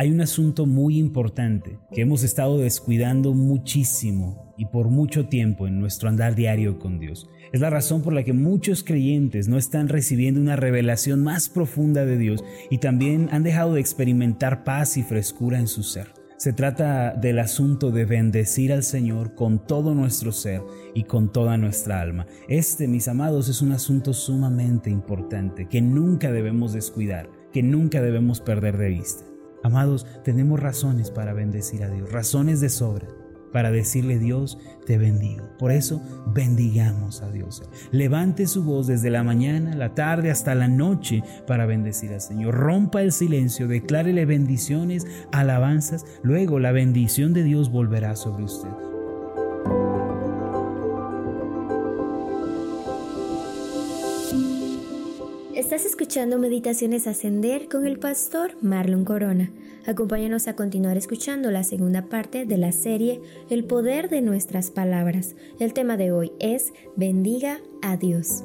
hay un asunto muy importante que hemos estado descuidando muchísimo y por mucho tiempo en nuestro andar diario con Dios. Es la razón por la que muchos creyentes no están recibiendo una revelación más profunda de Dios y también han dejado de experimentar paz y frescura en su ser. Se trata del asunto de bendecir al Señor con todo nuestro ser y con toda nuestra alma. Este, mis amados, es un asunto sumamente importante que nunca debemos descuidar, que nunca debemos perder de vista. Amados, tenemos razones para bendecir a Dios, razones de sobra para decirle Dios, te bendigo. Por eso bendigamos a Dios. Levante su voz desde la mañana, la tarde hasta la noche para bendecir al Señor. Rompa el silencio, declárele bendiciones, alabanzas. Luego la bendición de Dios volverá sobre usted. Estás escuchando Meditaciones Ascender con el pastor Marlon Corona. Acompáñanos a continuar escuchando la segunda parte de la serie El poder de nuestras palabras. El tema de hoy es Bendiga a Dios.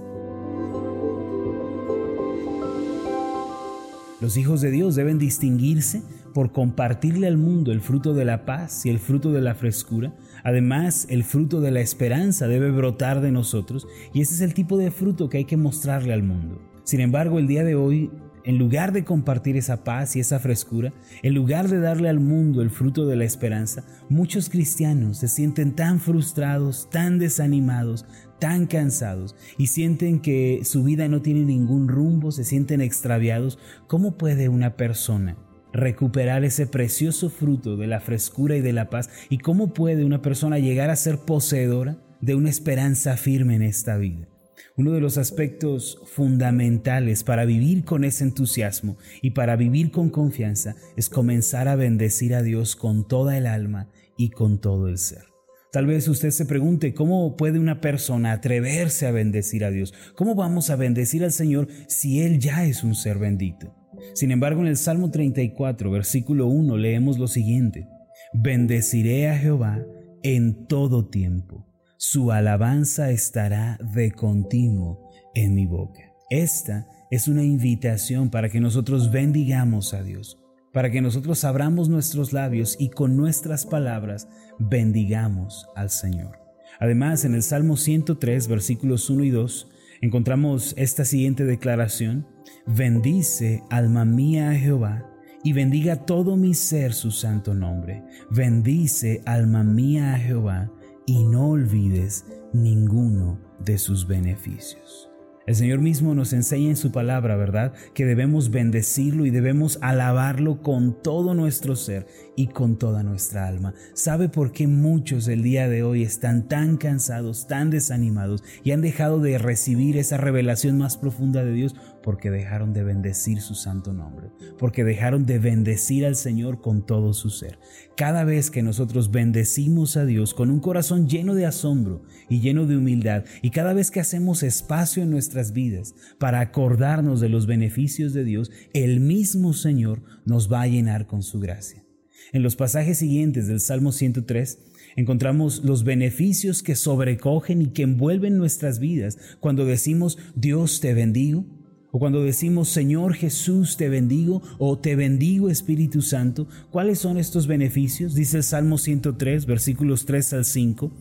Los hijos de Dios deben distinguirse por compartirle al mundo el fruto de la paz y el fruto de la frescura. Además, el fruto de la esperanza debe brotar de nosotros y ese es el tipo de fruto que hay que mostrarle al mundo. Sin embargo, el día de hoy, en lugar de compartir esa paz y esa frescura, en lugar de darle al mundo el fruto de la esperanza, muchos cristianos se sienten tan frustrados, tan desanimados, tan cansados y sienten que su vida no tiene ningún rumbo, se sienten extraviados. ¿Cómo puede una persona recuperar ese precioso fruto de la frescura y de la paz? ¿Y cómo puede una persona llegar a ser poseedora de una esperanza firme en esta vida? Uno de los aspectos fundamentales para vivir con ese entusiasmo y para vivir con confianza es comenzar a bendecir a Dios con toda el alma y con todo el ser. Tal vez usted se pregunte, ¿cómo puede una persona atreverse a bendecir a Dios? ¿Cómo vamos a bendecir al Señor si Él ya es un ser bendito? Sin embargo, en el Salmo 34, versículo 1, leemos lo siguiente, Bendeciré a Jehová en todo tiempo su alabanza estará de continuo en mi boca. Esta es una invitación para que nosotros bendigamos a Dios, para que nosotros abramos nuestros labios y con nuestras palabras bendigamos al Señor. Además, en el Salmo 103, versículos 1 y 2, encontramos esta siguiente declaración, bendice alma mía a Jehová y bendiga todo mi ser su santo nombre. Bendice alma mía a Jehová y no olvides ninguno de sus beneficios. El Señor mismo nos enseña en su palabra, ¿verdad? Que debemos bendecirlo y debemos alabarlo con todo nuestro ser y con toda nuestra alma. ¿Sabe por qué muchos el día de hoy están tan cansados, tan desanimados y han dejado de recibir esa revelación más profunda de Dios? Porque dejaron de bendecir su santo nombre, porque dejaron de bendecir al Señor con todo su ser. Cada vez que nosotros bendecimos a Dios con un corazón lleno de asombro y lleno de humildad, y cada vez que hacemos espacio en nuestras vidas para acordarnos de los beneficios de Dios, el mismo Señor nos va a llenar con su gracia. En los pasajes siguientes del Salmo 103 encontramos los beneficios que sobrecogen y que envuelven nuestras vidas cuando decimos Dios te bendigo, o cuando decimos Señor Jesús te bendigo o te bendigo Espíritu Santo. ¿Cuáles son estos beneficios? Dice el Salmo 103, versículos 3 al 5.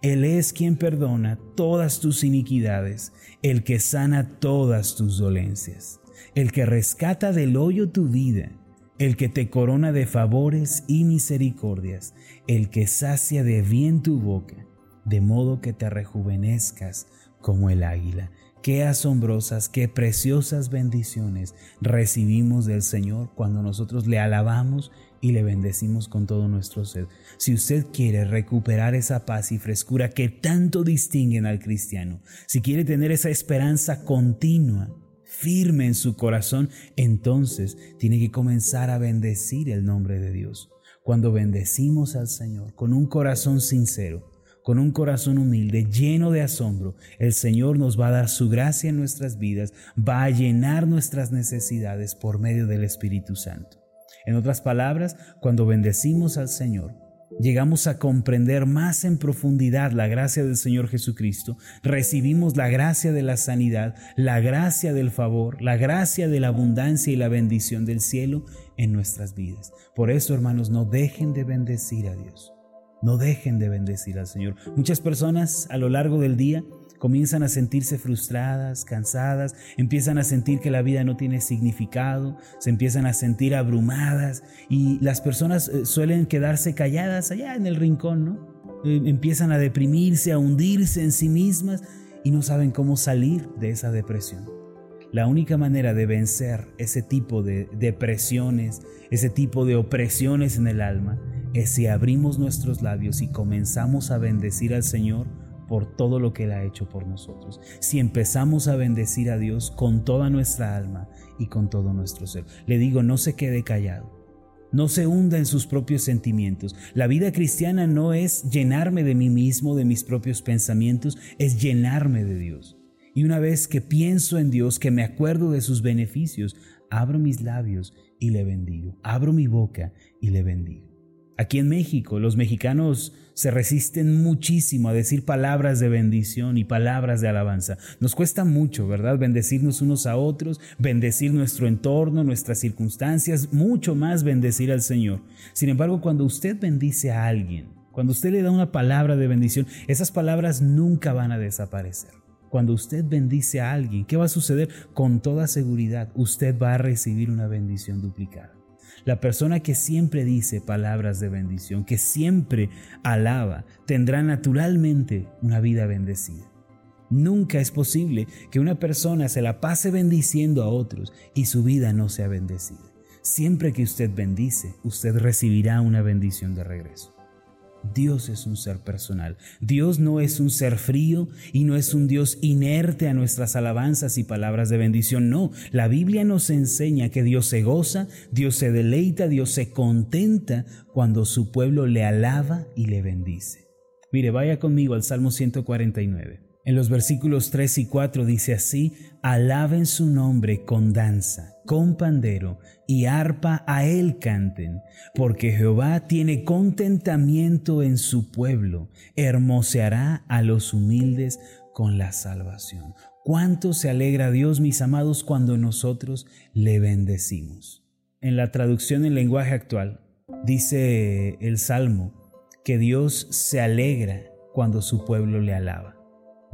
Él es quien perdona todas tus iniquidades, el que sana todas tus dolencias, el que rescata del hoyo tu vida el que te corona de favores y misericordias, el que sacia de bien tu boca, de modo que te rejuvenezcas como el águila. Qué asombrosas, qué preciosas bendiciones recibimos del Señor cuando nosotros le alabamos y le bendecimos con todo nuestro ser. Si usted quiere recuperar esa paz y frescura que tanto distinguen al cristiano, si quiere tener esa esperanza continua, firme en su corazón, entonces tiene que comenzar a bendecir el nombre de Dios. Cuando bendecimos al Señor con un corazón sincero, con un corazón humilde, lleno de asombro, el Señor nos va a dar su gracia en nuestras vidas, va a llenar nuestras necesidades por medio del Espíritu Santo. En otras palabras, cuando bendecimos al Señor, llegamos a comprender más en profundidad la gracia del Señor Jesucristo, recibimos la gracia de la sanidad, la gracia del favor, la gracia de la abundancia y la bendición del cielo en nuestras vidas. Por eso, hermanos, no dejen de bendecir a Dios. No dejen de bendecir al Señor. Muchas personas a lo largo del día comienzan a sentirse frustradas, cansadas, empiezan a sentir que la vida no tiene significado, se empiezan a sentir abrumadas y las personas eh, suelen quedarse calladas allá en el rincón, ¿no? Eh, empiezan a deprimirse, a hundirse en sí mismas y no saben cómo salir de esa depresión. La única manera de vencer ese tipo de depresiones, ese tipo de opresiones en el alma, es si abrimos nuestros labios y comenzamos a bendecir al Señor por todo lo que Él ha hecho por nosotros. Si empezamos a bendecir a Dios con toda nuestra alma y con todo nuestro ser. Le digo, no se quede callado. No se hunda en sus propios sentimientos. La vida cristiana no es llenarme de mí mismo, de mis propios pensamientos, es llenarme de Dios. Y una vez que pienso en Dios, que me acuerdo de sus beneficios, abro mis labios y le bendigo. Abro mi boca y le bendigo. Aquí en México, los mexicanos se resisten muchísimo a decir palabras de bendición y palabras de alabanza. Nos cuesta mucho, ¿verdad? Bendecirnos unos a otros, bendecir nuestro entorno, nuestras circunstancias, mucho más bendecir al Señor. Sin embargo, cuando usted bendice a alguien, cuando usted le da una palabra de bendición, esas palabras nunca van a desaparecer. Cuando usted bendice a alguien, ¿qué va a suceder? Con toda seguridad, usted va a recibir una bendición duplicada. La persona que siempre dice palabras de bendición, que siempre alaba, tendrá naturalmente una vida bendecida. Nunca es posible que una persona se la pase bendiciendo a otros y su vida no sea bendecida. Siempre que usted bendice, usted recibirá una bendición de regreso. Dios es un ser personal. Dios no es un ser frío y no es un Dios inerte a nuestras alabanzas y palabras de bendición. No, la Biblia nos enseña que Dios se goza, Dios se deleita, Dios se contenta cuando su pueblo le alaba y le bendice. Mire, vaya conmigo al Salmo 149. En los versículos 3 y 4 dice así, alaben su nombre con danza, con pandero y arpa a él canten, porque Jehová tiene contentamiento en su pueblo, hermoseará a los humildes con la salvación. ¿Cuánto se alegra Dios, mis amados, cuando nosotros le bendecimos? En la traducción en lenguaje actual, dice el Salmo que Dios se alegra cuando su pueblo le alaba.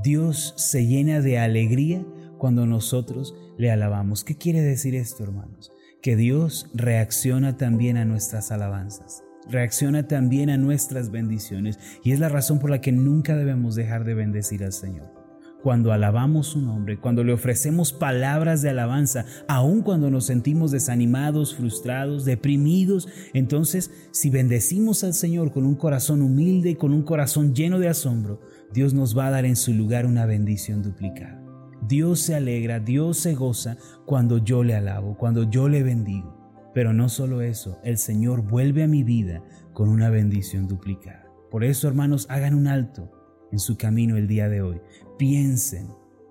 Dios se llena de alegría cuando nosotros le alabamos. ¿Qué quiere decir esto, hermanos? Que Dios reacciona también a nuestras alabanzas, reacciona también a nuestras bendiciones y es la razón por la que nunca debemos dejar de bendecir al Señor. Cuando alabamos su nombre, cuando le ofrecemos palabras de alabanza, aun cuando nos sentimos desanimados, frustrados, deprimidos, entonces si bendecimos al Señor con un corazón humilde, con un corazón lleno de asombro, Dios nos va a dar en su lugar una bendición duplicada. Dios se alegra, Dios se goza cuando yo le alabo, cuando yo le bendigo. Pero no solo eso, el Señor vuelve a mi vida con una bendición duplicada. Por eso, hermanos, hagan un alto en su camino el día de hoy. Piensen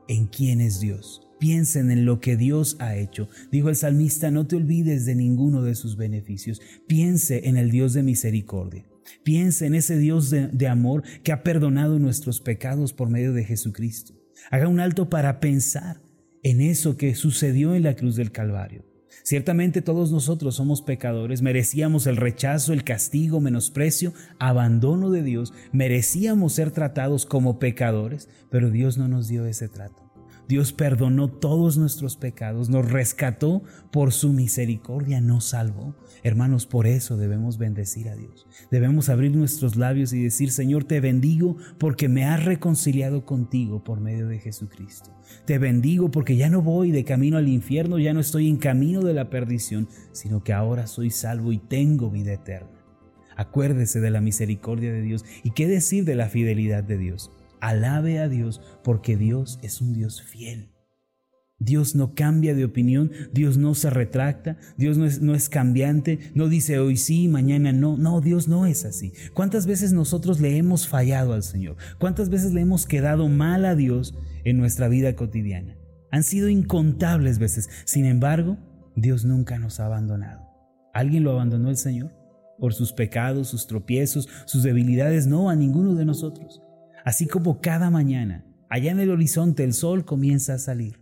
en quién es Dios. Piensen en lo que Dios ha hecho. Dijo el salmista, no te olvides de ninguno de sus beneficios. Piense en el Dios de misericordia. Piense en ese Dios de, amor que ha perdonado nuestros pecados por medio de Jesucristo. Haga un alto para pensar en eso que sucedió en la cruz del Calvario. Ciertamente todos nosotros somos pecadores, merecíamos el rechazo, el castigo, menosprecio, abandono de Dios, merecíamos ser tratados como pecadores, pero Dios no nos dio ese trato. Dios perdonó todos nuestros pecados, nos rescató por su misericordia, nos salvó. Hermanos, por eso debemos bendecir a Dios. Debemos abrir nuestros labios y decir, Señor, te bendigo porque me has reconciliado contigo por medio de Jesucristo. Te bendigo porque ya no voy de camino al infierno, ya no estoy en camino de la perdición, sino que ahora soy salvo y tengo vida eterna. Acuérdese de la misericordia de Dios y qué decir de la fidelidad de Dios. Alabe a Dios porque Dios es un Dios fiel. Dios no cambia de opinión, Dios no se retracta, Dios no es, no es, cambiante, no dice hoy sí, mañana no. No, Dios no es así. ¿Cuántas veces nosotros le hemos fallado al Señor? ¿Cuántas veces le hemos quedado mal a Dios en nuestra vida cotidiana? Han sido incontables veces. Sin embargo, Dios nunca nos ha abandonado. ¿Alguien lo abandonó el Señor? por sus pecados, sus tropiezos, sus debilidades, no, a ninguno de nosotros. Así como cada mañana, allá en el horizonte el sol comienza a salir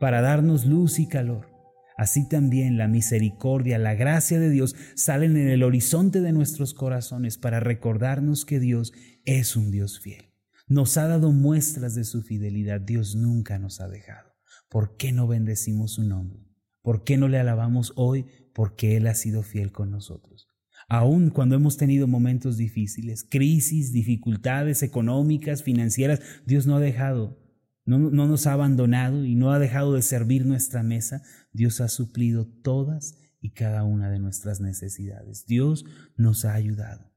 para darnos luz y calor. Así también la misericordia, la gracia de Dios salen en el horizonte de nuestros corazones para recordarnos que Dios es un Dios fiel. Nos ha dado muestras de su fidelidad. Dios nunca nos ha dejado. ¿Por qué no bendecimos su nombre? ¿Por qué no le alabamos hoy? Porque Él ha sido fiel con nosotros. Aun cuando hemos tenido momentos difíciles, crisis, dificultades económicas, financieras, Dios no ha dejado, no, no, nos ha abandonado y no ha dejado de servir nuestra mesa. Dios ha suplido todas y cada una de nuestras necesidades. Dios nos ha ayudado.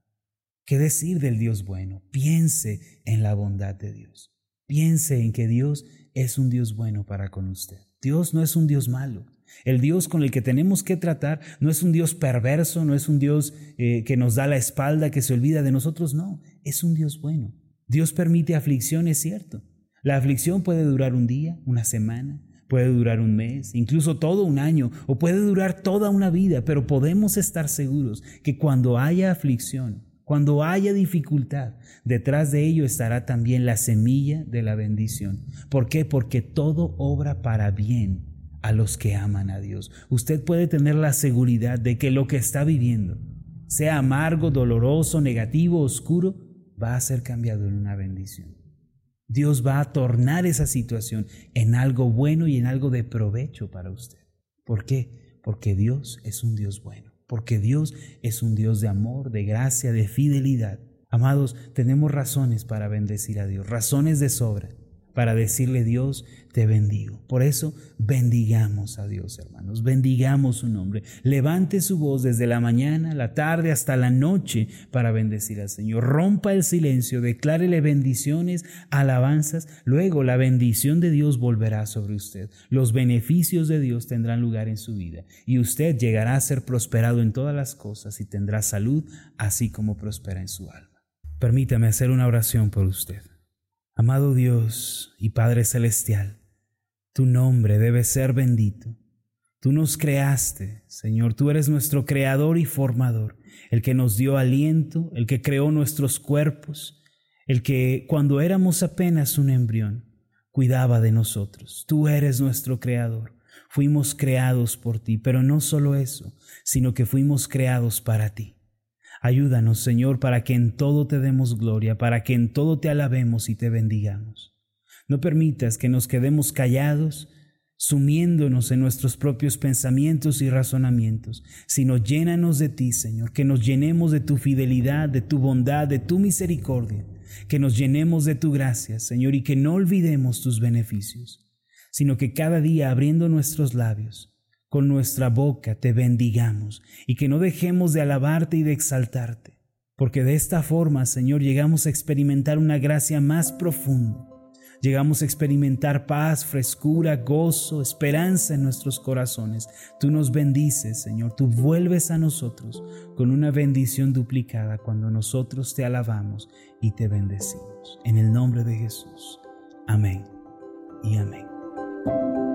¿Qué decir del Dios bueno? Piense en la bondad de Dios. Piense en que Dios es un Dios bueno para con usted. Dios no es un Dios malo. El Dios con el que tenemos que tratar no es un Dios perverso, no es un Dios eh, que nos da la espalda, que se olvida de nosotros, no, es un Dios bueno. Dios permite aflicción, es cierto. La aflicción puede durar un día, una semana, puede durar un mes, incluso todo un año, o puede durar toda una vida, pero podemos estar seguros que cuando haya aflicción, cuando haya dificultad, detrás de ello estará también la semilla de la bendición. ¿Por qué? Porque todo obra para bien a los que aman a Dios. Usted puede tener la seguridad de que lo que está viviendo, sea amargo, doloroso, negativo, oscuro, va a ser cambiado en una bendición. Dios va a tornar esa situación en algo bueno y en algo de provecho para usted. ¿Por qué? Porque Dios es un Dios bueno porque Dios es un Dios de amor, de gracia, de fidelidad. Amados, tenemos razones para bendecir a Dios, razones de sobra para decirle Dios, te bendigo. Por eso bendigamos a Dios, hermanos, bendigamos su nombre. Levante su voz desde la mañana, la tarde hasta la noche para bendecir al Señor. Rompa el silencio, declárele bendiciones, alabanzas. Luego la bendición de Dios volverá sobre usted. Los beneficios de Dios tendrán lugar en su vida y usted llegará a ser prosperado en todas las cosas y tendrá salud, así como prospera en su alma. Permítame hacer una oración por usted. Amado Dios y Padre Celestial, tu nombre debe ser bendito. Tú nos creaste, Señor, tú eres nuestro creador y formador, el que nos dio aliento, el que creó nuestros cuerpos, el que cuando éramos apenas un embrión, cuidaba de nosotros. Tú eres nuestro creador. Fuimos creados por ti, pero no solo eso, sino que fuimos creados para ti. Ayúdanos, Señor, para que en todo te demos gloria, para que en todo te alabemos y te bendigamos. No permitas que nos quedemos callados, sumiéndonos en nuestros propios pensamientos y razonamientos, sino llénanos de ti, Señor, que nos llenemos de tu fidelidad, de tu bondad, de tu misericordia, que nos llenemos de tu gracia, Señor, y que no olvidemos tus beneficios, sino que cada día abriendo nuestros labios, con nuestra boca te bendigamos y que no dejemos de alabarte y de exaltarte, porque de esta forma, Señor, llegamos a experimentar una gracia más profunda. Llegamos a experimentar paz, frescura, gozo, esperanza en nuestros corazones. Tú nos bendices, Señor. Tú vuelves a nosotros con una bendición duplicada cuando nosotros te alabamos y te bendecimos. En el nombre de Jesús. Amén y amén.